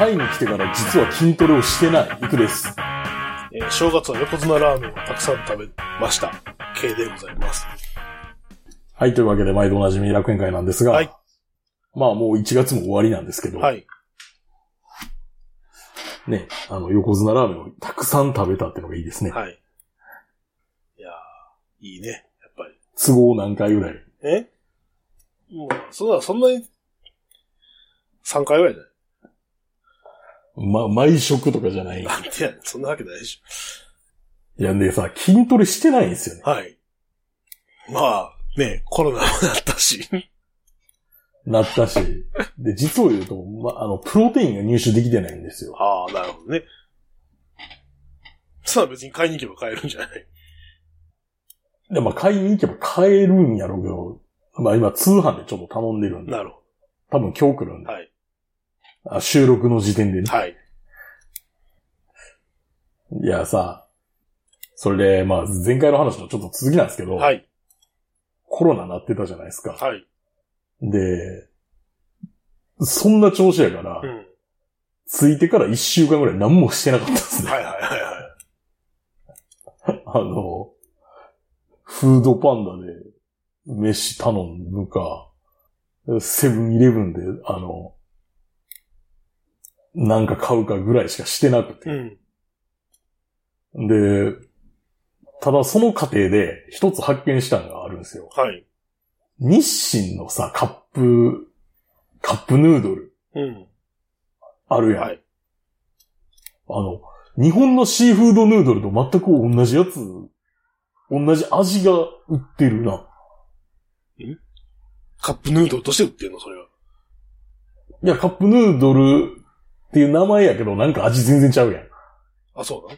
タイに来てから実は筋トレをしてない。いくです。えー正月は横綱ラーメンをたくさん食べました。K でございます。はい、というわけで毎度おなじみ楽園会なんですが、はいまあもう1月も終わりなんですけど、はい。ね、あの、横綱ラーメンをたくさん食べたってのがいいですね。はい。いやー、いいね。やっぱり。都合何回ぐらい？え？もう、そんな、そんなに、3回ぐらいじゃま、毎食とかじゃない。いてや。そんなわけないでしや、でさ、筋トレしてないんですよね。ょ。はい。まあ、ね、コロナもなったし。なったし。で、実を言うと、ま、あの、プロテインが入手できてないんですよ。ああ、なるほどね。さあ別に買いに行けば買えるんじゃない？で、まあ、買いに行けば買えるんやろうけど、まあ今通販でちょっと頼んでるんで、なるほ多分今日来るんで、ど。はい。あ収録の時点でね。はい。いやさ、それで、まあ前回の話のちょっと続きなんですけど、はい。コロナなってたじゃないですか。はい。で、そんな調子やから、うん。着いてから一週間ぐらい何もしてなかったですね。はいはいはいはい。あの、フードパンダで飯頼むか、セブンイレブンで、あの、なんか買うかぐらいしかしてなくて。うん。で、ただその過程で一つ発見したのがあるんですよ。はい。日清のさ、カップ、カップヌードルうん。あるやん。はい。あの、日本のシーフードヌードルと全く同じやつ、同じ味が売ってるな。カップヌードルとして売ってんの？それは。いや、カップヌードルっていう名前やけど、なんか味全然ちゃうやん。あ、そうな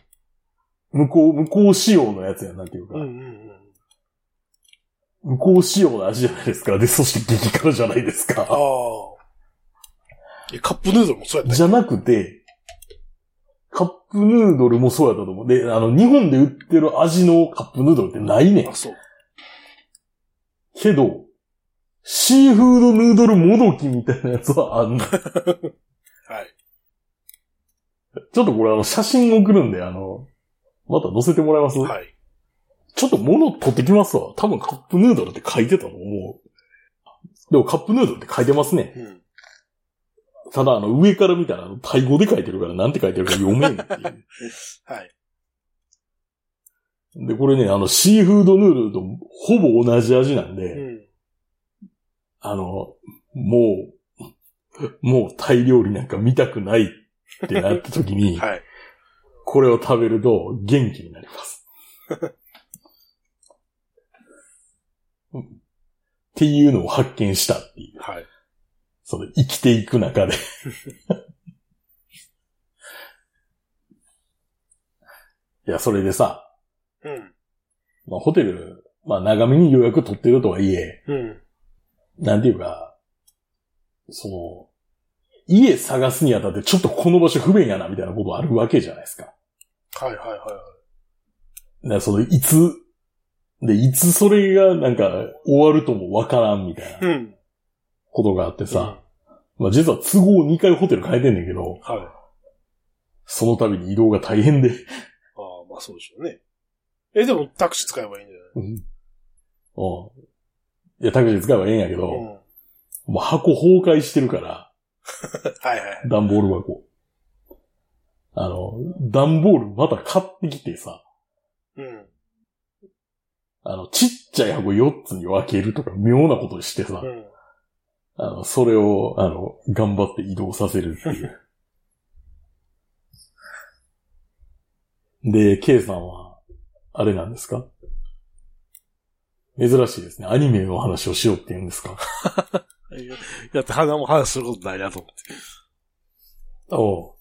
向こう、向こう仕様のやつやん、なんていうか。のうんうんうん。向こう仕様の味じゃないですか。で、そして激辛じゃないですか。ああ。え、カップヌードルもそうやったじゃなくて、カップヌードルもそうやったと思う。で、あの、日本で売ってる味のカップヌードルってないねんあ、。そう。けど、シーフードヌードルもどきみたいなやつはあんの。ち はい。ょっとこれあの、写真送るんで、あの、また載せてもらえます、はい。ちょっと物取ってきますわ。多分カップヌードルって書いてたと思う。でもカップヌードルって書いてますね。うん。ただあの、上から見たらあの、タイ語で書いてるからなんて書いてるか読めんっていう。はい。で、これね、あの、シーフードヌードルとほぼ同じ味なんで、うん。あの、もう、もうタイ料理なんか見たくないってなった時に、はい。これを食べると元気になります。うんっていうのを発見したっていう。はい。その生きていく中で。いや、それでさ、うん。まあ、ホテル、まあ、長めに予約取ってるとはいえ、うん。なんていうか、その、家探すにあたってちょっとこの場所不便やな、みたいなことあるわけじゃないですか。はいはいはいはい。だからその、いつ、で、いつそれがなんか終わるともわからんみたいなうん。ことがあってさ、まあ実は都合2回ホテル変えてんねんけど、はい。その度に移動が大変で、ああ、まあそうでしょうね。え、でもタクシー使えばいいんじゃうん。うん。いや、タクシー使えばええんやけど、ないうん。もう箱崩壊してるから、はいはい。段ボール箱。あの、段ボールまた買ってきてさ、うん。あの、ちっちゃい箱4つに分けるとか妙なことしてさ、うん。あの、それを、あの、頑張って移動させるっていう。で、K さんは、あれなんですか？珍しいですね。アニメの話をしようって言うんですか？だって花も話することないなと思って。おう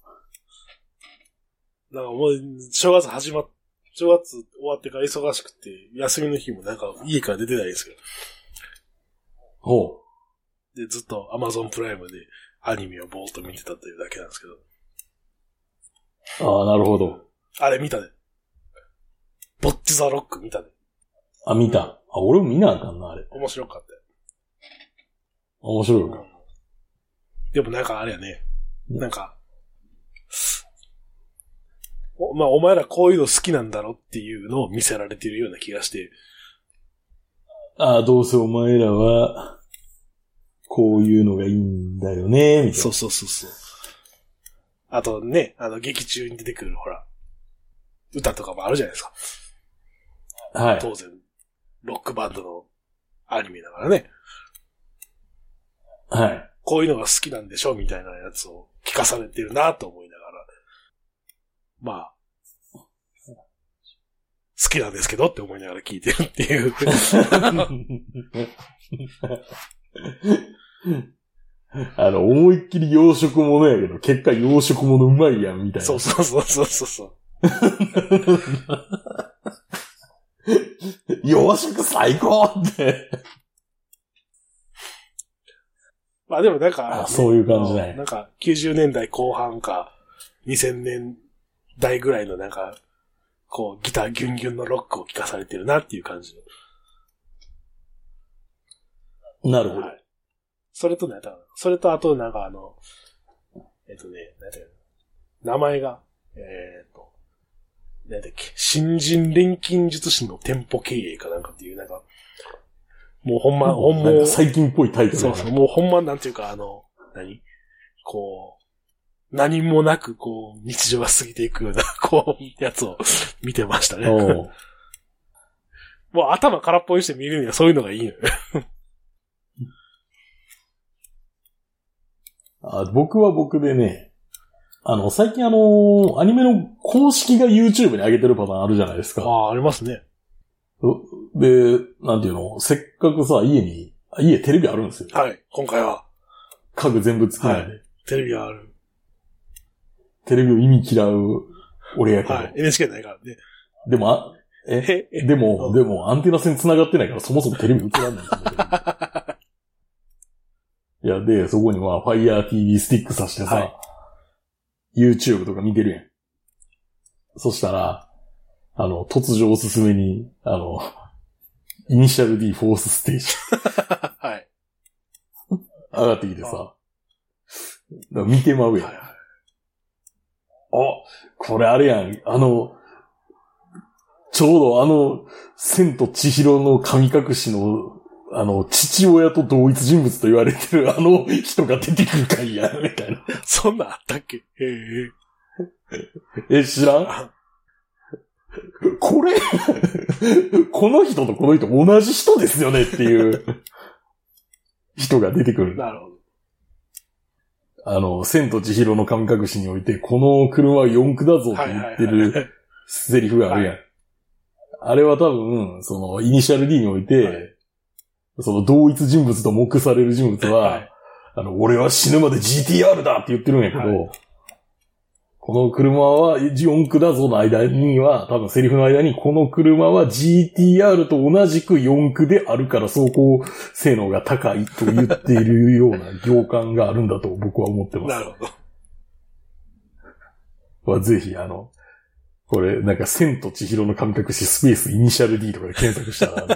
なんかもう、正月始まっ、正月終わってから忙しくて、休みの日もなんか家から出てないですけおう。で、ずっと Amazon プライムでアニメをぼーっと見てたというだけなんですけど。ああ、なるほど。あれ見たね。ボッチザロック見たね。あ、見た。あ、俺も見なあかんな、あれ。面白かったよ。面白いか。でもなんかあれやね。なんか、おまあ、お前らこういうの好きなんだろっていうのを見せられてるような気がして、ああ、どうせお前らは、こういうのがいいんだよね、みたいな。そうそうそうそう。あとね、あの、劇中に出てくる、ほら、歌とかもあるじゃないですか。はい。当然、ロックバンドのアニメだからね。はい。こういうのが好きなんでしょみたいなやつを聞かされてるなと思いながら。まあ、好きなんですけどって思いながら聞いてるっていう。あの、思いっきり洋食ものやけど、結果洋食ものうまいやん、みたいな。そうそうそうそうそうそう。洋食最高って。まあでもなんか、あそういう感じねなんか90年代後半か2000年代ぐらいのなんか、こうギターギュンギュンのロックを聴かされてるなっていう感じの。なるほど。はい。それとね、それとあとなんかあの、えっとね、なんていうの名前が、えっと、なんだっけ、新人錬金術師の店舗経営かなんかっていう、なんか、もうほんま、ほんま最近っぽいタイトルそうそう、もうほんまなんていうか、あの、何？こう、何もなく、こう、日常が過ぎていくような、こう、やつを見てましたね。もう頭空っぽにして見るにはそういうのがいいのよ。あ僕は僕でね、あの、最近あの、アニメの公式が YouTube に上げてるパターンあるじゃないですか。ああ、ありますね。で、なんていうの、せっかくさ、家に、あ家テレビあるんですよ。はい。今回は、家具全部付きなんで。テレビがある。テレビを意味嫌う俺やけど。はい。NHK ないからね。でも、あえ、え、えでも、うんでも、アンテナ線繋がってないから、そもそもテレビ映らんないんですよ。いや、で、そこには、Fire TV スティックさしてさ、はい YouTube とか見てるやん。そしたら、あの、突如おすすめに、あの、イニシャル D フォースステージ はい。上がってきてさ、見てまうやん。はいはい。あ、これあれやん。あの、ちょうどあの、千と千尋の神隠しの、あの、父親と同一人物と言われてるあの人が出てくる回や、みたいな。そんなんあったっけ？えええ、知らん？あ これ、この人とこの人同じ人ですよねっていう人が出てくる。なるほど。あの、千と千尋の神隠しにおいて、この車は四駆だぞって言ってはいるセリフがあるやん。あれは多分、その、イニシャル D において、はいその同一人物と目される人物は、はいあの、俺は死ぬまで GTR だって言ってるんやけど、はいこの車は四駆だぞの間には、多分セリフの間に、この車は GTR と同じく四駆であるから走行性能が高いと言っているような行間があるんだと僕は思ってます。なるほど。はぜひ、あの、これ、なんか、千と千尋の神隠しスペースイニシャル D とかで検索したら、あの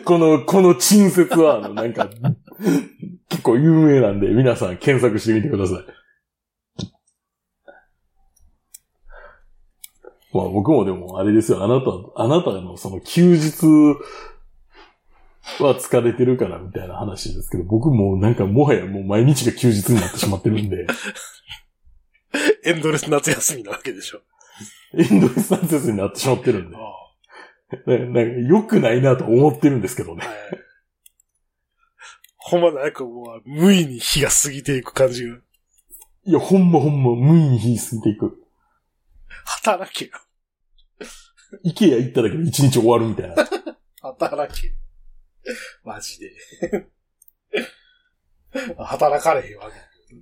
この、この陳説は、あの、なんか、結構有名なんで、皆さん検索してみてください。まあ僕もでも、あれですよ、あなた、あなたのその休日は疲れてるからみたいな話ですけど、僕もなんかもはやもう毎日が休日になってしまってるんで、エンドレス夏休みなわけでしょ。エンドレスサンセスになってしまってるんであ、ななんか良くないなと思ってるんですけどねあ。はい。ほんまなんかもう、無意に日が過ぎていく感じが。いや、ほんまほんま無意に火過ぎていく。働けよ。イケア行っただけで一日終わるみたいな。働け。マジで。働かれへんわけ。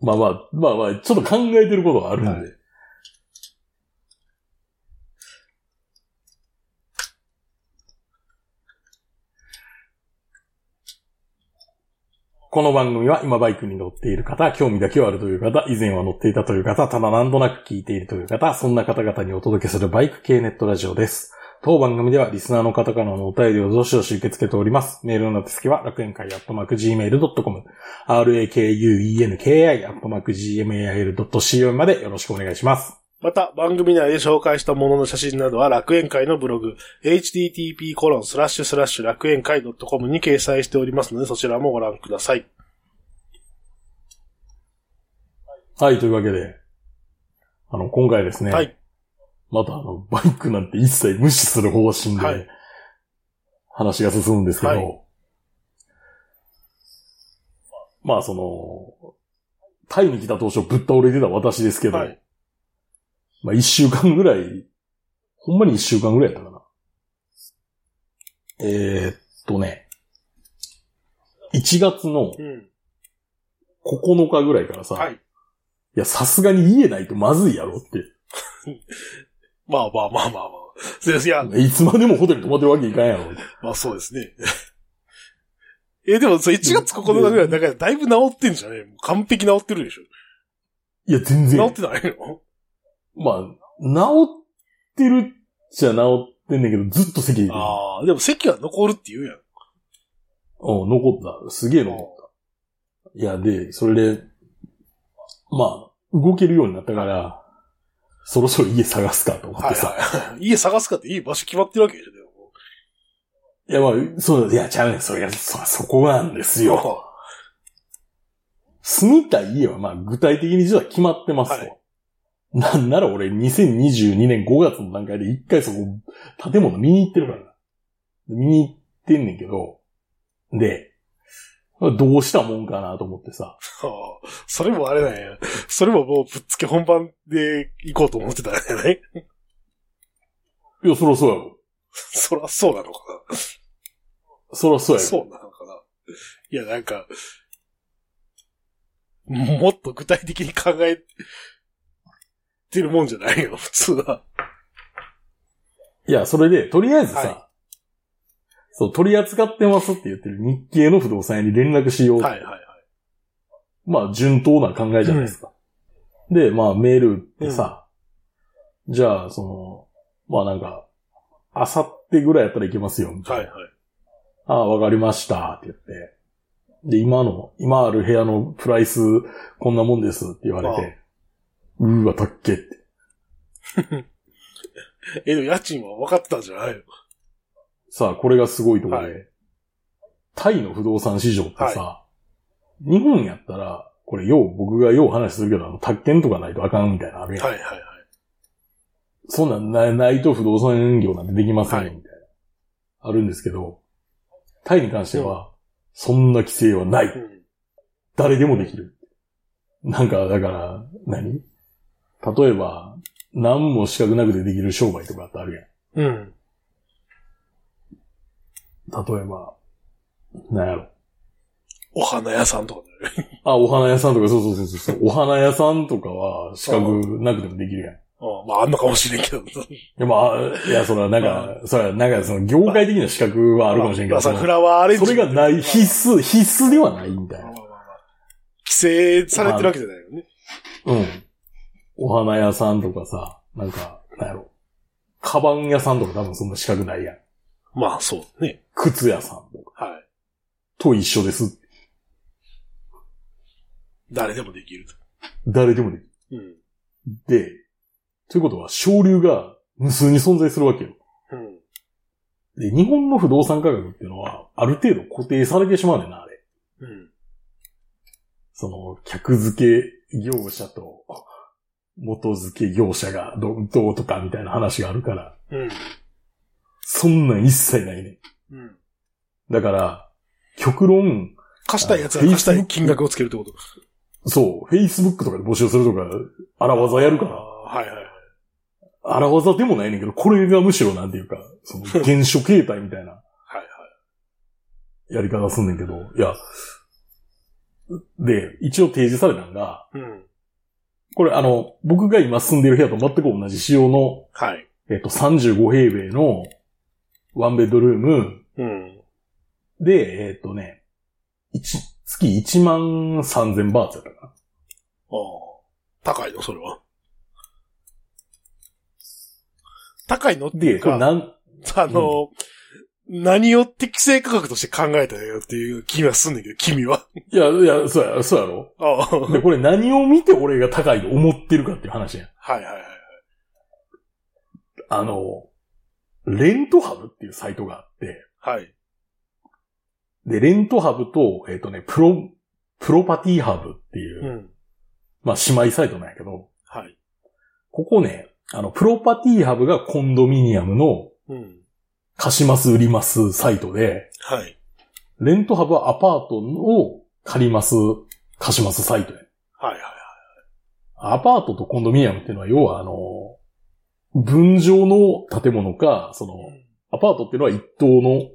まあまあ、まあまあ、ちょっと考えてることがあるんで。はいこの番組は今バイクに乗っている方、興味だけはあるという方、以前は乗っていたという方、ただ何となく聞いているという方、そんな方々にお届けするバイク系ネットラジオです。当番組ではリスナーの方からのお便りをどしどし受け付けております。メールの手付けは楽園会アットマーク Gmail.com、rakuenki アットマーク Gmail.co までよろしくお願いします。また、番組内で紹介したものの写真などは楽園会のブログ、http コロンスラッシュスラッシュ楽園会 .com に掲載しておりますので、そちらもご覧ください。はい、というわけで、あの、今回ですね、はい。またあの、バイクなんて一切無視する方針で、はい話が進むんですけど、はいまあその、タイに来た当初ぶっ倒れてた私ですけど、はい。まあ一週間ぐらい、ほんまに一週間ぐらいやったかな。えー、っとね、1月のうん。9日ぐらいからさ、はい。いや、さすがに家ないとまずいやろって。まあまあまあまあまあ。いや、いつまでもホテル泊まってるわけいかんやろ。まあそうですね。え、でも、そう1月9日ぐらいだからだいぶ治ってんじゃねえ完璧治ってるでしょ？いや、全然。治ってないの？まあ、治ってるっちゃ治ってんねんけど、ずっと席で。ああ、でも席は残るって言うやん。うん、残った。すげえ残った。いや、で、それで、まあ、動けるようになったから、そろそろ家探すかと思っはいてさ。はい。家探すかっていい場所決まってるわけでしょでもいや、まあ、そう、いや、ちゃうねん。それが、そ、そこなんですよ。住みたい家は、まあ、具体的に実は決まってますと。はいなんなら俺、2022年5月の段階で一回そこ、建物見に行ってるからな。見に行ってんねんけど、で、どうしたもんかなと思ってさ。は あそれもあれなんや。それももうぶっつけ本番で行こうと思ってたんじゃない？いや、そらそうやろ。そらそうなのかそらそうな。やろ。そうなのかな。いや、なんか、もっと具体的に考えてるもんじゃないよ、普通は。いや、それで、とりあえずさ、はいそう、取り扱ってますって言ってる日系の不動産屋に連絡しよう。はいはいはい。まあ、順当な考えじゃないですか。で、まあ、メールってさ、じゃあ、その、まあなんか、あさってぐらいやったらいけますよ、みたいな。はいはい。ああ、わかりました、って言って。で、今の、今ある部屋のプライス、こんなもんですって言われて、うーわ、たっけって。え、でも家賃は分かってたんじゃないの？さあ、これがすごいところで、はタイの不動産市場ってさ、日本やったら、これよう、僕がよう話するけど、あの、宅建とかないとあかんみたいなのあるやん。はいはいはい。そんなんなないと不動産業なんてできませんよ、はいみたいな。あるんですけど、タイに関しては、そんな規制はない。うん。誰でもできる。なんか、だから、何？例えば、何も資格なくてできる商売とかってあるうん。やん。例えば、なんやろ。お花屋さんとかね。あ、お花屋さんとか、そうそうそうそう。お花屋さんとかは資格なくてもできるやん。いあまあ、あんのかもしれんけど。や、まあ、いや、それはなんか、それはなんかその業界的な資格はあるかもしれんけど、まあさフラワーアレンジ。それがない、必須、必須ではないみたいなまあま。あまあまあ規制されてるわけじゃないよね。うん。お花屋さんとかさ、なんか、なんやろ。カバン屋さんとか多分そんな資格ないやん。まあ、そうね。靴屋さんとかはい。と一緒です。誰でもできると。誰でもできる。うん。で、ということは、省流が無数に存在するわけよ。うん。で、日本の不動産価格っていうのは、ある程度固定されてしまうねんな、あれ。うん。その、客付け業者と、元付け業者がどどうとかみたいな話があるから、うん。そんなん一切ないねん。うん。だから、極論、貸したいやつは貸したい金額をつけるってこと。そう、Facebook とかで募集するとか、荒技やるから、はいはいはい。荒技でもないねんけど、これがむしろなんていうか、その、原初形態みたいな はいはい。やり方すんねんけど、いや、で、一応提示されたのが、うん。これあの、僕が今住んでる部屋と全く同じ仕様の、はい。えっと、35平米のワンベッドルームうん。で、えっとね、一月1万3000バーツやったかな。ああ。高いのそれは。高いのっていで、うか、これなん、あの、何を適正価格として考えたよっていう気はすんねんけど、君は。いや、いや、そうや、そうやろああ。はいで、これ何を見て俺が高いと思ってるかっていう話やん。はいはい。あの、レントハブっていうサイトがあって、はい。で、レントハブと、えっ、とね、プロ、プロパティハブっていう、うん。まあ姉妹サイトなんやけど、はい。ここね、あの、プロパティハブがコンドミニアムのうん。貸します売りますサイトで、はい。レントハブはアパートを借ります貸しますサイトや。はいはいアパートとコンドミニアムっていうのは、要はあの、分譲の建物か、その、はい。アパートっていうのは一棟の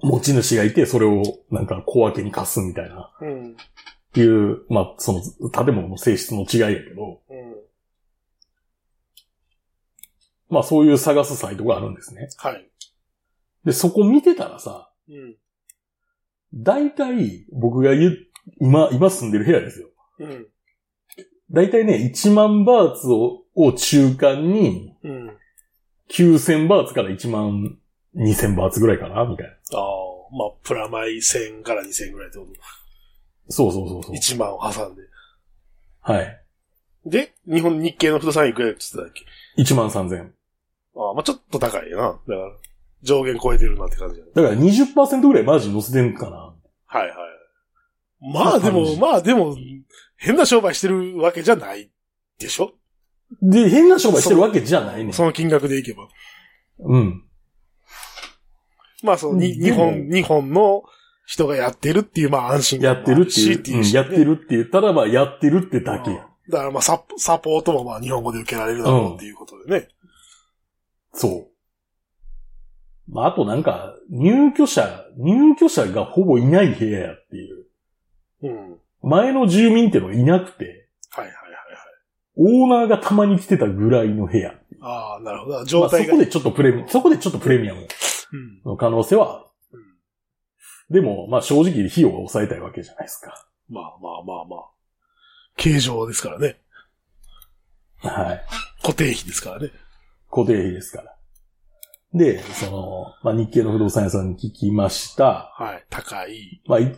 持ち主がいて、それをなんか小分けに貸すみたいな、うん。っていう、まあ、その建物の性質の違いやけど、うん。まあそういう探すサイトがあるんですね。はい。で、そこ見てたらさ、うん。大体僕が言う、今、今住んでる部屋ですよ。うん。大体ね、1万バーツをを中間に、うん。9000バーツから1万2000バーツぐらいかなみたいな。ああ、まあ、プラマイ1000から2000ぐらいってこそうそうそうそと。う。1万を挟んで。はい。で、日本日系の不動産いくらって言ってたっけ？1万3000。ああ、まあちょっと高いな。だから、上限超えてるなって感じだね。だから20%ぐらいマージン乗せてんかな。はいはい。まあでも、まあでも、変な商売してるわけじゃないでしょ？で、変な商売してるわけじゃないね。その金額でいけば。うん。まあそうん日本、日本の人がやってるっていう、まあ安心やってるってしいう、うんやってるって言ったら、まあやってるってだけや。だからまあサポサポートもまあ日本語で受けられるだろうっていうことでね。そう。まあ、あとなんか、入居者、入居者がほぼいない部屋やっていう。うん。はい前の住民ってのがいなくて、はいはいはい。オーナーがたまに来てたぐらいの部屋。ああ、なるほど。ま状態が。あそこでちょっとプレミ、そこでちょっとプレミアムうん。の可能性はある。うんでも、まあ正直費用が抑えたいわけじゃないですか。まあまあまあまあ。形状ですからね。はい。固定費ですからね。固定費ですから。で、その、まあ日系の不動産屋さんに聞きました。はい。高い。まあ、い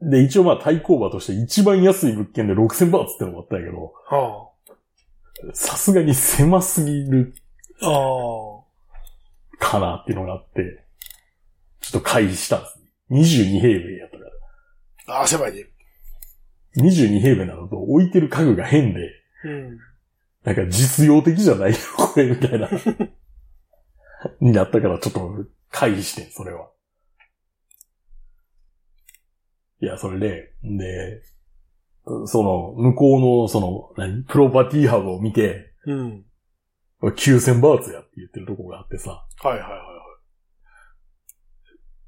で、一応まあ対抗馬として一番安い物件で6000バーツってのもあったんやけど、はさすがに狭すぎるあ。ああ。かなっていうのがあって、ちょっと回避したんですね。22平米やったから。ああ、狭いね。22平米なのと置いてる家具が変で、うん。なんか実用的じゃないよ、これみたいな。になったからちょっと回避してん、それは。いや、それで、で、その、向こうの、その、何？プロパティハブを見て、うん。9000バーツやって言ってるとこがあってさ、はいはいはいは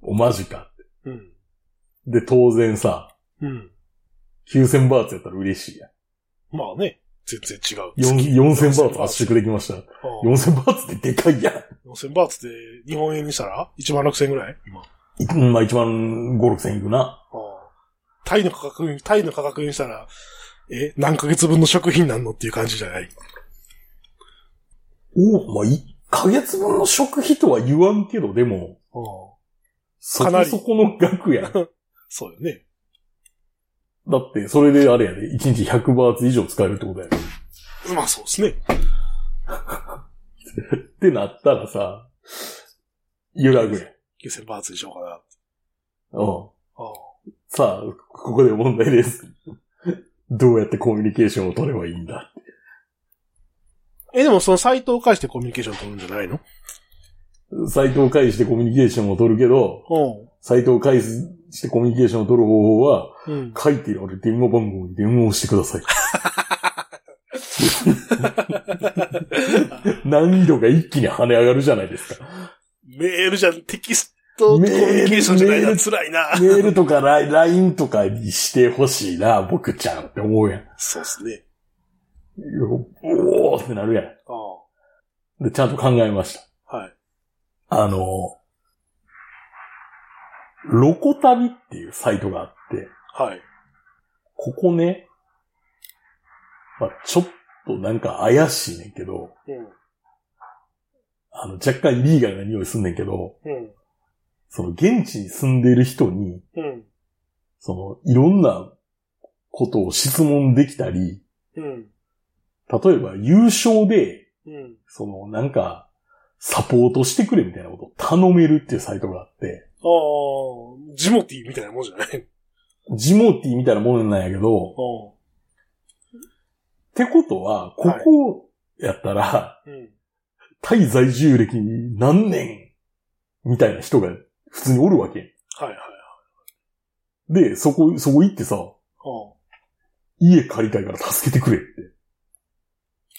お、マジかって。い。うん。で、当然さ、うん。9000バーツやったら嬉しいやん。まあね。全然違う。よん月4000バーツ圧縮できました。ああ4000バーツってでかいやん。4000バーツって日本円にしたら ?1 万6000円ぐらい？今。あうんまあ1万5、6千いくな。あタイの価格に、タイの価格にしたら、え、何ヶ月分の食品なんのっていう感じじゃない？おまあ1ヶ月分の食費とは言わんけど、でも、そかなりこそこの額や そうよね。って、それであれやで、1日100バーツ以上使えるってことやで。まあそうですね。ってなったらさ、揺らぐやん。9000バーツにしようかな。うん。さあ、ここで問題です。どうやってコミュニケーションを取ればいいんだえ、でもそのサイトを介してコミュニケーション取るんじゃないの？サイトを介してコミュニケーションを取るけど、サイトを介してコミュニケーションを取る方法は、うん。うん。書いてある電話番号に電話をしてください。難易度が一気に跳ね上がるじゃないですか。メールじゃん、テキストコミュニケーションじゃないな、メール辛いな。メールとかライ LINE とかにしてほしいな、僕ちゃんって思うやん。そうですね。おーってなるやん。あで、ちゃんと考えました。あ。はい。あの、ロコ旅っていうサイトがあって、はい。ここね、まあ、ちょっとなんか怪しいねんけど、うん。あの、若干リーガルな匂いすんねんけど、うん。その現地に住んでる人に、うん。その、いろんなことを質問できたり、うん。例えば優勝で、うん。その、なんか、サポートしてくれみたいなことを頼めるっていうサイトがあって、ああ、ジモティーみたいなもんじゃない？ジモティみたいなものなんやけど、うってことは、ここやったら、ん。うん。タイ在住歴何年みたいな人が普通におるわけ。はいはい。で、そこ、そこ行ってさ、うん。家借りたいから助けてくれって。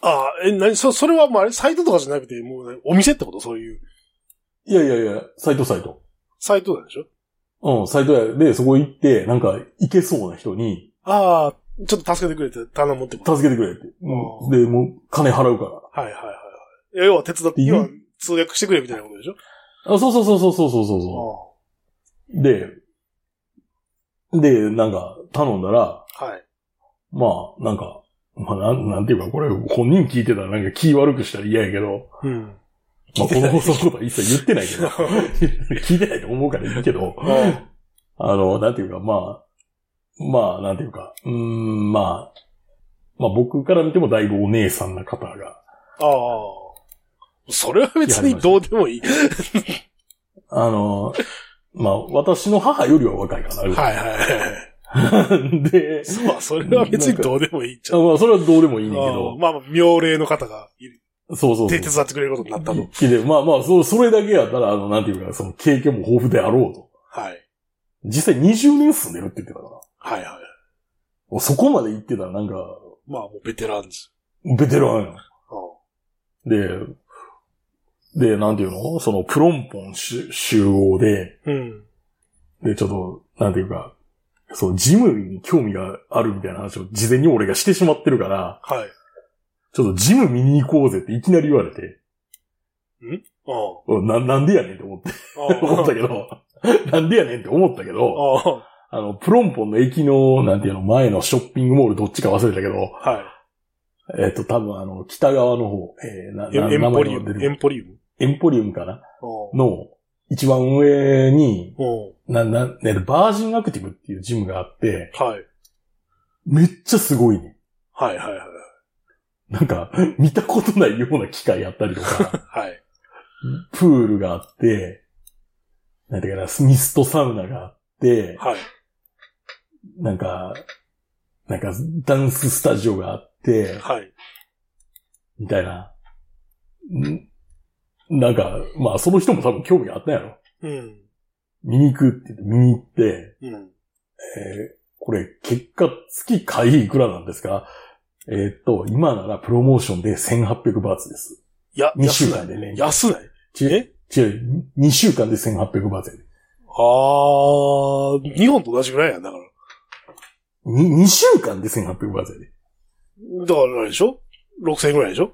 ああ、え、なに、そ、それはもうあれ、サイトとかじゃなくて、もうね、お店ってこと？そういう。いやいやいや、サイトサイト。サイトなでしょ？うん、サイトやで、そこ行って、なんか、行けそうな人に、ああ、ちょっと助けてくれって頼むってこと。助けてくれって。うんで、もう、金払うからはいはいはい。いや要は手伝って、いい要は通訳してくれみたいなことでしょ？あ、そうそうそうそうそうそうそうあ。で、で、なんか、頼んだら、はい。まあ、なんか、まあ、なん、なんていうか、これ、本人聞いてたらなんか気悪くしたら嫌やけど、うん。まあ、この放送のことは一切言ってないけど、聞いてないと思うからいいけど、あの、なんていうか、まあ、まあ、なんていうか、うーん、まあ、まあ僕から見てもだいぶお姉さんな方が、ああ。それは別にどうでもいい。あの、まあ私の母よりは若いかな。はいはいはい。で、まあ、それは別にどうでもいいっちゃまあそれはどうでもいいねんけああど、まあまあ、妙齢の方がいる。そうそうそう。手伝ってくれることになったと。で、まあまあ、そう、それだけやったら、あの、なんていうか、その経験も豊富であろうと。はい。実際20年住んでるって言ってたから。はいはい。そこまで言ってたらなんか、まあ、もうベテランです。ベテランやん。あで、で、なんていうの？そのプロンポン集集合で、あうん。で、ちょっと、なんていうか、そう、ジムに興味があるみたいな話を事前に俺がしてしまってるから、はい。ちょっとジム見に行こうぜっていきなり言われて、あうんな、なんでやねんって思って、あ。思ったけど、なんでやねんって思ったけど、ああ。あの、プロンポンの駅の、なんていうの、前のショッピングモールどっちか忘れたけど、はえっ、と、多分あの、北側の方、えー、な、なンエンポリウム？エンポリウム？エンポリウムかな？あの、一番上に、あ。な、な、ね、バージンアクティブっていうジムがあって、はい。めっちゃすごいね。はいはいはい。なんか、見たことないような機械やったりとか、はい。プールがあって、なんていうかな、ミストサウナがあって、はい。なんか、なんか、ダンススタジオがあって、はい。みたいな。ん？なんか、まあ、その人も多分興味があったんやろ。うん。見に行くって言って見に行って、うん。えーこれ、結果、月会費いくらなんですか？えーっと、今ならプロモーションで1800バーツです。いや、2週。間でね。安ない。違う、違う、2週間で1800バーツやで。ああ、日本と同じぐらいやんだから。に2週間で1800バーツやで。だからあれでしょ ?6000 円ぐらいでしょ？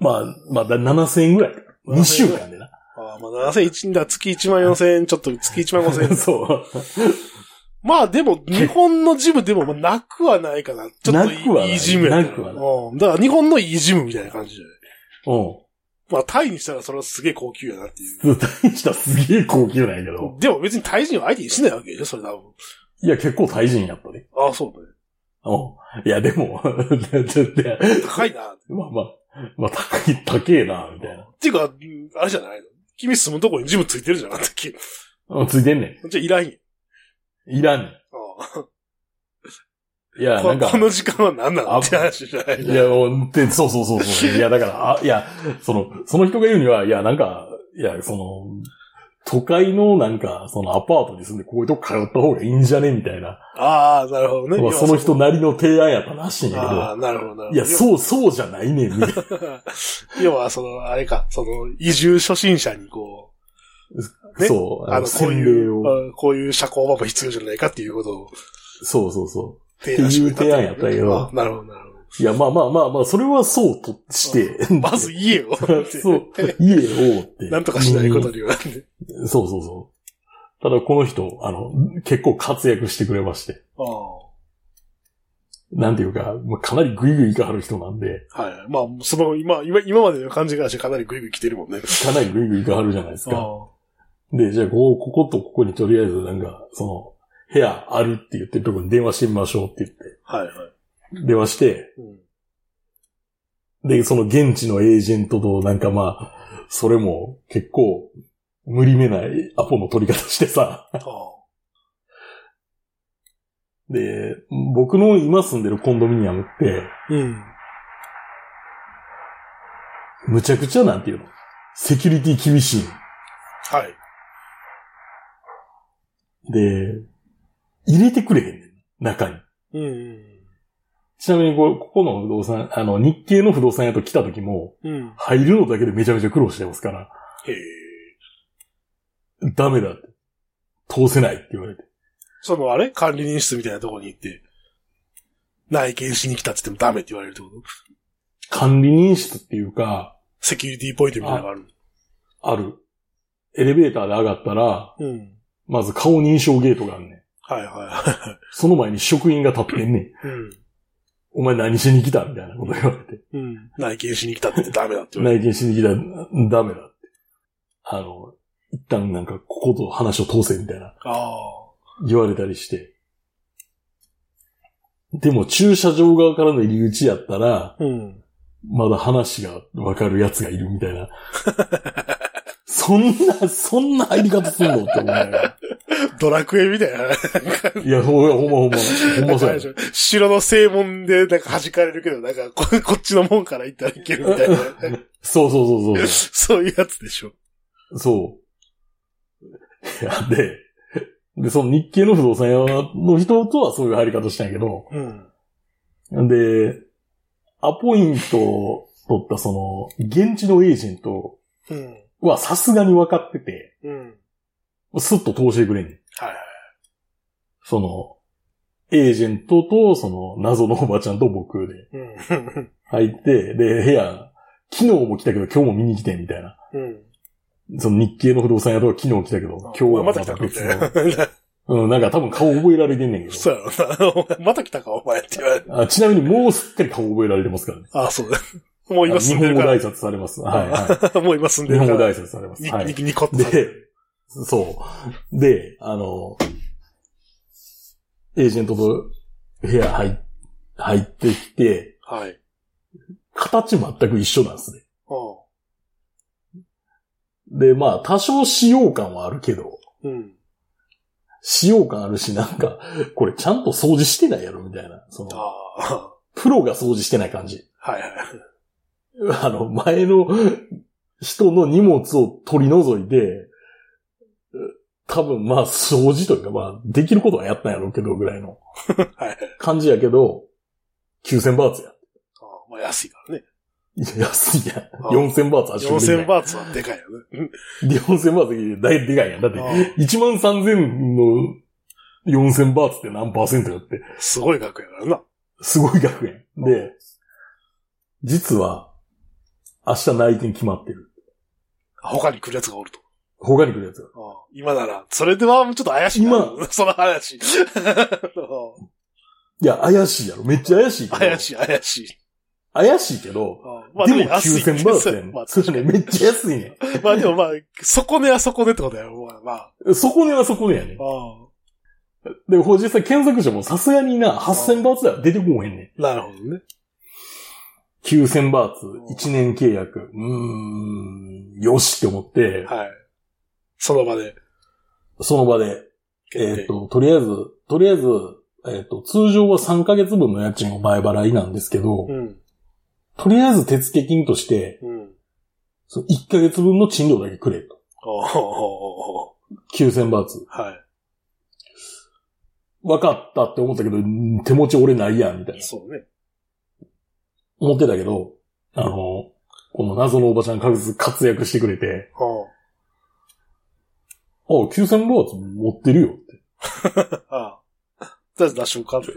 まあ、まあ、だ7000円ぐらい。2週間でな。ああ、まあ7000、だ月1万4000円、ちょっと月1万5000円。そう。まあでも、日本のジムでもまあなくはないかな。ちょっとなくはないいいジムやなくはないうん。だから日本のいいジムみたいな感じじゃない。うん。まあタイにしたらそれはすげえ高級やなっていう。大したすげえ高級なんやけど。でも別にタイ人を相手にしないわけでしょそれ多分。いや、結構大人やったね。ああ、そうだね。うん。いや、でも、ちょっと、高いな。まあまあ、まあ、高い、高えな、みたいな。っていうか、うんあれじゃないの？君住むとこにジムついてるじゃなかったっけ？うん、ついてんねじゃあいらんやん。ん。いらんいや、あなんかこ、この時間は何なの？あって話じゃないいや、そうそうそうそう。いや、だから、あ、いや、その、その人が言うには、いや、なんか、いや、その、都会のなんか、そのアパートに住んでこういうとこ通った方がいいんじゃね？みたいな。ああ、なるほどね。まあその人なりの提案やったらしいんやけああ、ど、なるほど、なるほど。いや、そう、そうじゃないねん、みたいな。要は、その、あれか、その、移住初心者にこねそう、う、あの、こう。いう、あこういう社交場も必要じゃないかっていうことをそうそうそ提案してくれたっていう提案やったけどあなるほど、なるほど。う。いや、まあまあまあまあ、それはそうとして。まず家を。そう、家を って。なんとかしないことには。うんそうそうそう。ただこの人、あの、結構活躍してくれまして。ああなんていうか、まあ、かなりグイグイ行かはる人なんで、はい。まあ、その、今、今、今までの感じがしてかなりグイグイ来てるもんね。かなりグイグイ行かはるじゃないですか。で、じゃあ、こう、こことここにとりあえずなんか、その、部屋あるって言ってるところに電話してみましょうって言って、はいはい。電話して、うん。で、その現地のエージェントとなんかまあ、それも結構無理めないアポの取り方してさ、あ で、僕の今住んでるコンドミニアムって、うん。むちゃくちゃなんていうの？セキュリティ厳しいはい。の。で、入れてくれへんねん。中に。うん。ちなみにこ、ここの不動産、あの、日系の不動産屋と来た時も、うん。入るのだけでめちゃめちゃ苦労してますから、へえ。ダメだって。通せないって言われて。そのあれ管理人室みたいなところに行って、内見しに来たって言ってもダメって言われるってこと？管理人室っていうか、セキュリティポイントみたいなのがある。ある。エレベーターで上がったら、うん。まず顔認証ゲートがあるねん。はいはその前に職員が立ってんねん。い。うん。お前何しに来たみたいなこと言われて。うん。内見しに来たってダメだって言われる。内見しに来た、ダメだって。あの、一旦なんかここと話を通せみたいなあ言われたりして。でも駐車場側からの入り口やったら、あ。うん。まだ話がわかるやつがいるみたいな。そんな、そんな入り方すんのって思いながら。ドラクエみたいな。いや、ほんまほんまほんま、ほんまそうや城の正門でなんか弾かれるけど、なんかこ こっちの門から行ったらいけるみたいな。そうそうそうそう。そういうやつでしょ。そう。いや、で、で、その日系の不動産屋の人とはそういう入り方したんやけど、うん。で、アポイントを取ったその、現地のエージェントうん。はさすがに分かってて、うん。スッと通してくれんねん。はいはい。その、エージェントと、その、謎のおばちゃんと僕でうん。入って、で、部屋、昨日も来たけど今日も見に来て、みたいな。うん。その日系の不動産屋とは昨日来たけど、今日はまた来た別たの。うん、なんか多分顔覚えられてんねんけど。そうやろな。お前また来たか、お前って言われる。あちなみにもうすっかり顔覚えられてますからね。あ、そうだ。もう今あ日本語で住んでるから。挨拶されます。はいはもう今住んい。日本語ででるから。挨拶されます。に、はい。に、にこっとされる。で、そう。で、あの、エージェントと部屋入入ってきて、はい。形全く一緒なんですね。うで、まあ、多少使用感はあるけど、ん。うん。使用感あるし、なんか、これちゃんと掃除してないやろ、みたいな。その。プロが掃除してない感じ。はいはい。あの、前の人の荷物を取り除いて、多分まあ掃除というかまあできることはやったんやろうけどぐらいの。感じやけど、9000バーツや。ああまあ安いからね。いや安いやん。ああ4000バーツ足4000バーツはでかいよね。で4000バーツだいでかいやん。だってああ1万3000の4000バーツって何パーセントやって、すごい額やからな。すごい額やん。で、実は明日内見決まってる。他に来るやつがおると。他に来るやつが。今なら、それではちょっと怪しいな。今 その話。いや、怪しいやろ。めっちゃ怪しいけど。怪しい、怪しい。怪しいけど、まあでも安い9000バーツやん。まあそれね、めっちゃ安いね まあでもまあ、そこねはそこねってことやろ。まあまあ。ん。そこねはそこねやねで、ほ実際検索してもさすがにな、8000バーツでは出てこへんねん。あなるほどね。9000バーツ、1年契約。うーん、よしって思って、はい。その場で。その場で、えっ、と、とりあえず、とりあえず、えっ、と、通常は3ヶ月分の家賃を前払いなんですけど、うん。とりあえず手付金として、うん。その1ヶ月分の賃料だけくれと。おーお9000バーツ。ーはい。分かったって思ったけど、ん手持ち俺ないやん、みたいな。そうね。思ってたけど、あの、この謎のおばちゃん活躍してくれて、ああ、9000バーツ持ってるよって。あ。ああ。とりあえず出しようかって。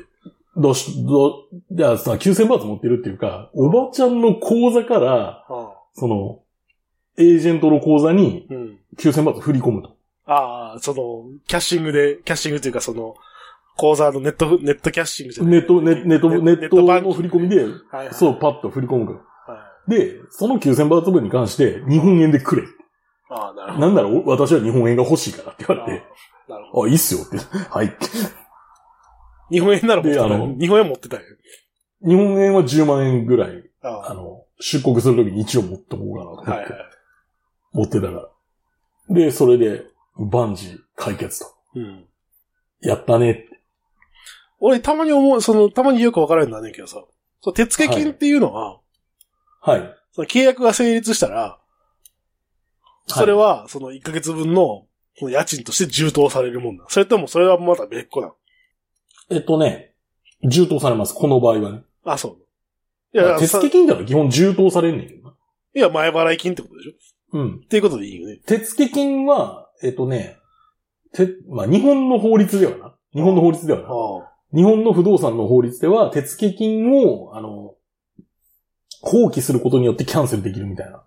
どうし、どう、いや、さ、9000バーツ持ってるっていうか、おばちゃんの口座から、ああ。その、エージェントの口座にうん。9000バーツ振り込むと。ああ、その、キャッシングで、キャッシングというかその、口座のネット、ネットキャッシングじゃないネット、ネネット、ネットの振り込みで、はいはい、そう、パッと振り込むから。はで、その9000バーツ分に関して、日本円でくれ。い。ああ、なるほど。なんならお私は日本円が欲しいからって言われて、なるほど。あ、いいっすよって。はい。日本円なら持ってたであの日本円持ってたよ。日本円は10万円ぐらい、ああの、出国するときに一応持っておこうかなと思って、はいはい。持ってたから。で、それで、万事解決と。うん。やったね。俺たまに思う、その、たまによくわからんなんねんけどさ、そう、手付金っていうのは、はい。その契約が成立したら、それは、その1ヶ月分の、その家賃として充当されるもんだ。それとも、それはまた別個なのえっとね、充当されます。この場合はね。あ、そう。いや、手さ付金だと基本充当されんねんけどな。いや、前払い金ってことでしょうん。っていうことでいいよね。手付金は、えっとね、て、まあ、日本の法律ではな。日本の法律ではな。あ日本の不動産の法律では、手付金を、あの、放棄することによってキャンセルできるみたいな。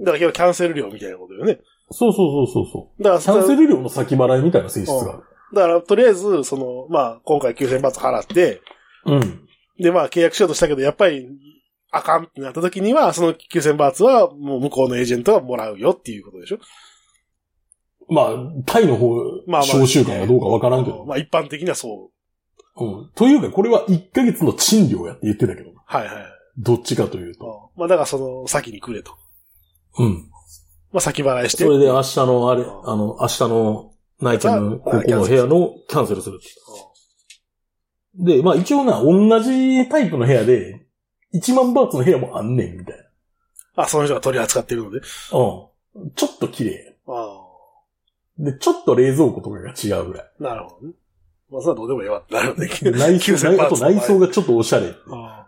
だから、要はキャンセル料みたいなことよね。そうそうそうそうそう。だから、キャンセル料の先払いみたいな性質がある。だから、とりあえず、その、まあ、今回9000バーツ払って、うん。で、まあ、契約しようとしたけど、やっぱり、あかんってなった時には、その9000バーツは、もう向こうのエージェントがもらうよっていうことでしょ？まあ、タイの方、まあまあ召集感はどうかわからんけど。まあ、一般的にはそう。うん。というか、これは1ヶ月の賃料やって言ってたけど。はいはいはい。どっちかというと。まあ、だからその、先にくれと。うん。まあ、先払いして。それで明日のあれ、あの、明日の内見のここの部屋のキャンセルする。で、まあ一応な、同じタイプの部屋で、1万バーツの部屋もあんねん、みたいあ、その人が取り扱ってるので。な。うん。ちょっと綺麗。あで、ちょっと冷蔵庫とかが違うぐらい。あ。なるほどね。まあ、それはどうでもええわってなるよね。内装、9000バあと内装がちょっとおしゃ。ああ。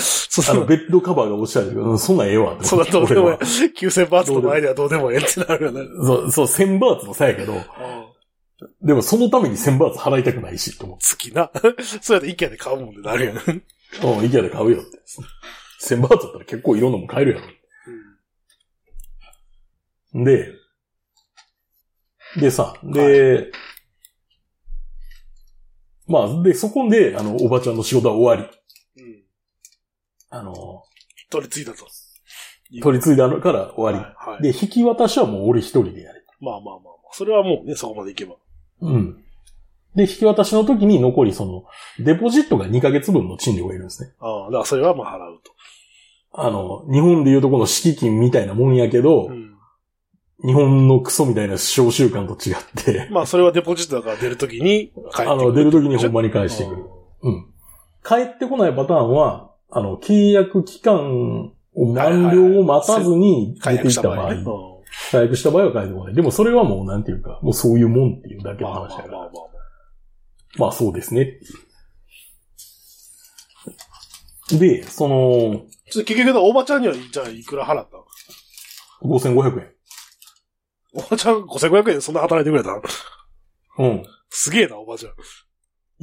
そあの、の、ベッドカバーがおしゃれで、うん、そんなんええわ。そんなどうでもええ俺は。9000バーツの前ではどうでもええってなるよね。そう、そう、1000バーツの差やけど、でもそのために1000バーツ払いたくないし、と思って。好きな。そうやってイケアで買うもんでなるよね。うん、イケアで買うよって。1000バーツだったら結構いろんなもん買えるやろ。で、でさ、で、まあ、で、そこで、あの、おばちゃんの仕事は終わり。うん。あの、取り継いだと。取り継いだのから終わり。はい。はいで、引き渡しはもう俺一人でやれ。まあまあまあまあ。それはもうね、そこまでいけば。うん。で、引き渡しの時に残りその、デポジットが2ヶ月分の賃料がいるんですね。ああ、だからそれはまあ払うと。あの、日本でいうとこの敷金みたいなもんやけど、うん。日本のクソみたいな小習慣と違って、まあ、それはデポジットだから出るときに帰ってくる。あの、出る時にほんまに返してくる。うん。帰ってこないパターンは、あの、契約期間を満了を待たずに解出ていったた場合、約し場合ね。解約した場合は帰ってこない。でもそれはもうなんていうか、もうそういうもんっていうだけまあの話だから。まあまあまあ。まあそうですね。で、その、ちょ結局、おばちゃんには、じゃあ、いくら払ったの？5500円。おばちゃん5500円でそんな働いてくれた？のうん。すげえな、おばちゃん。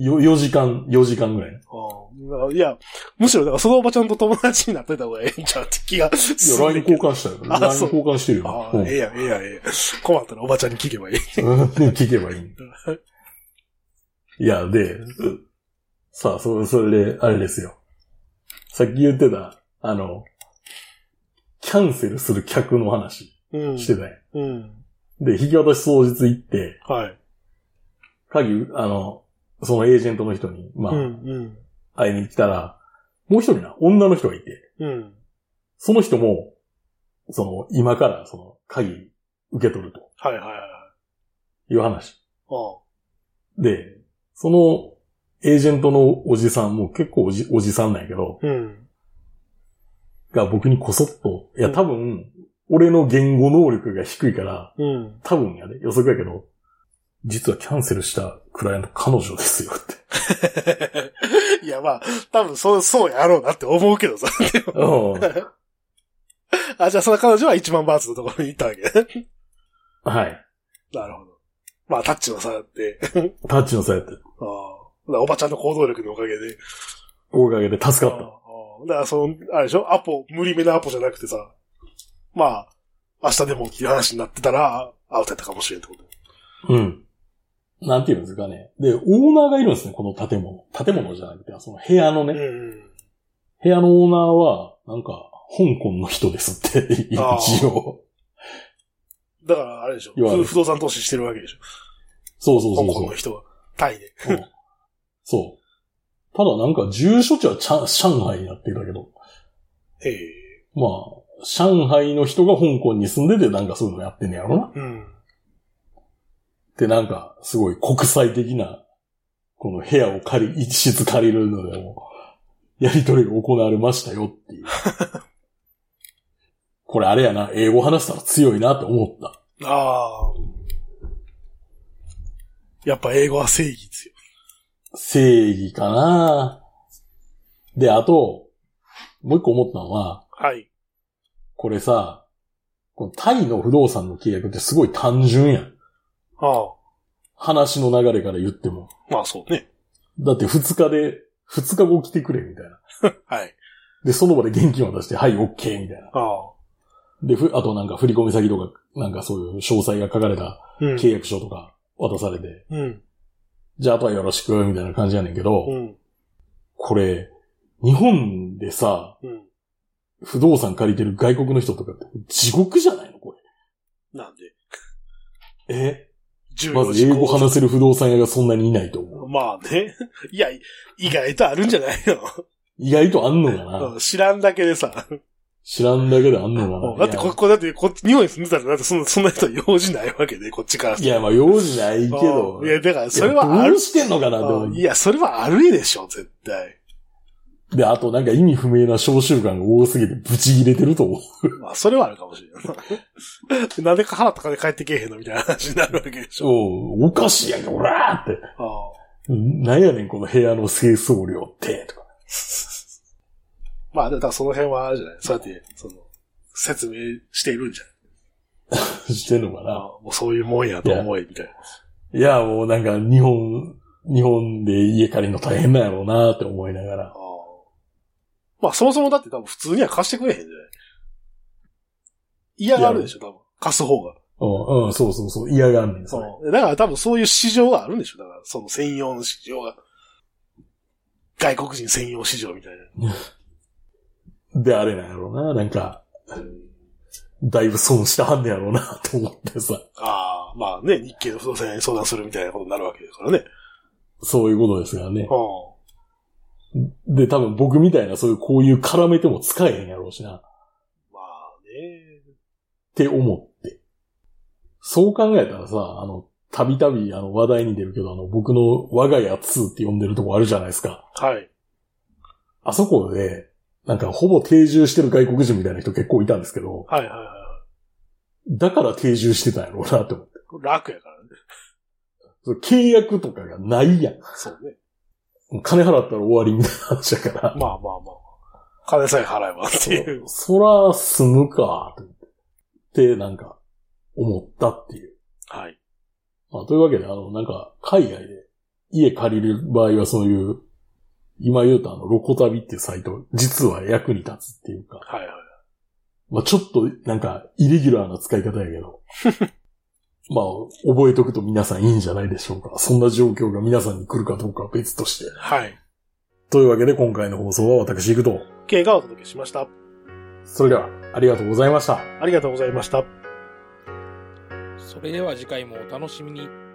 よ、4時間、4時間ぐらい。いああいや、むしろ、だからそのおばちゃんと友達になっといた方がええんちゃう？って気がすや、る LINE 交換したよ。あ LINE そう交換してるよ。ああ、うんええやん、ええやん、ええやん。困ったらおばちゃんに聞けばいい。う ん聞けばいい。いや、で、さあ、そ、それで、あれですよ。さっき言ってた、あの、キャンセルする客の話うん。してたやん。うん。で、引き渡し当日行って、はい。鍵、あの、そのエージェントの人に、まあ、うん、うん。会いに来たら、もう一人な、女の人がいて、うん。その人も、その、今から、その、鍵受け取るとはいはいはい。いう話。あで、その、エージェントのおじさんも結構おじ、おじさんなんやけど、あ。うん。が僕にこそっと、いやうん多分、俺の言語能力が低いから、うん。多分やで、予測やけど、実はキャンセルしたクライアント彼女ですよって。いや、まあ、多分そう、そうやろうなって思うけどさ。うん あ、じゃあその彼女は1万バーツのところに行ったわけ。はい。なるほど。まあ、タッチの差って。タッチの差やって。ああ。おばちゃんの行動力のおかげで。おかげで助かっああだからその、あれでしょ？アポ、無理めなアポじゃなくてさ、まあ、明日でもっていう話になってたら、アウトやったかもしれんってこと。た。うん。なんていうんですかね。で、オーナーがいるんですね、この建物。建物じゃなくて、その部屋のね、うんうん。部屋のオーナーは、なんか、香港の人ですって、一応。だから、あれでしょ。不不動産投資してるわけでしょ。そうそうそうそう香港の。人は。タイで。うんそう。ただなんか住所地は上海になってたけど、ええまあ、上海の人が香港に住んでてなんかそういうのやってんねやろな。うん。で、なんか、すごい国際的な、この部屋を借り、一室借りるのでも、やりとりが行われましたよっていう。これあれやな、英語話したら強いなって思った。ああ。やっぱ英語は正義ですよ。正義かなで、あと、もう一個思ったのは、はい。これさ、このタイの不動産の契約ってすごい単純やん。ああ。話の流れから言っても。まあそうね。だって二日で、二日後来てくれみたいな。はい。で、その場で現金渡して、はい、オッケーみたいな。ああ。で、ふ、あとなんか振込先とか、なんかそういう詳細が書かれたうん。契約書とか渡されて、うん。じゃああとはよろしく、みたいな感じやねんけど、うん。これ、日本でさ、うん。不動産借りてる外国の人とかって地獄じゃないのこなんで、れ。え14まず英語話せる不動産屋がそんなにいないと思う。まあね。いや、意外とあるんじゃない 意外とあんのかのな知らんだけでさ。知らんだけであんのかな？だってこ、こだってこ、日本に住んでたら、だってそんな、そんな人は用事ないわけで、こっちからいや、まあ、用事ないけど。いや、だから、それはある。してんのかなって思ういや、それはあるでしょ、絶対。で、あとなんか意味不明な召集感が多すぎてブチ切れてると思う。まあ、それはあるかもしれない。なんでか払った金返ってけえへんのみたいな話になるわけでしょ。おうおかしいやんか、おらーって。なんやねん、この部屋の清掃量って、とか。まあ、だからその辺はあるじゃない。そうやって、その、説明しているんじゃない してんのかな。もうそういうもんやと思い、みたいな。いや、もうなんか日本、日本で家借りるの大変なんやろうなって思いながらあ。あまあ、そもそもだって多分普通には貸してくれへんじゃない嫌があるでしょ、多分。貸す方が。うん、うん、そうそうそう、嫌がんねん、そう。だから多分そういう市場があるんでしょだから、その専用の市場が。外国人専用市場みたいな。で、あれなんやろうな、なんか、だいぶ損してはんねやろうなと思ってさ。ああ、まあね、日系の不動産屋に相談するみたいなことになるわけですからね。そういうことですからね。うで、多分僕みたいなそういうこういう絡めても使えへんやろうしな。ん。まあね。って思って。そう考えたらさ、あの、たびたびあの話題に出るけど、あの、僕の我が家2って呼んでるとこあるじゃないですか。はい。あそこで、なんかほぼ定住してる外国人みたいな人結構いたんですけど、はいはいはいはだから定住してたんやろうなって思って。い。楽やからね。契約とかがないやん。そうね。金払ったら終わりみたいな話だから。まあまあまあ。金さえ払えばっていう。そら、済むか。って、なんか、思ったっていう。はい。まあ、というわけで、あの、なんか、海外で家借りる場合はそういう、今言うとあの、ロコ旅っていうサイト、実は役に立つっていうか、はいはい。まあ、ちょっと、なんか、イレギュラーな使い方やけど、まあ、覚えとくと皆さんいいんじゃないでしょうか。そんな状況が皆さんに来るかどうかは別として。はい。というわけで、今回の放送は私行くと。K がお届けしました。それでは、ありがとうございました。ありがとうございました。それでは次回もお楽しみに。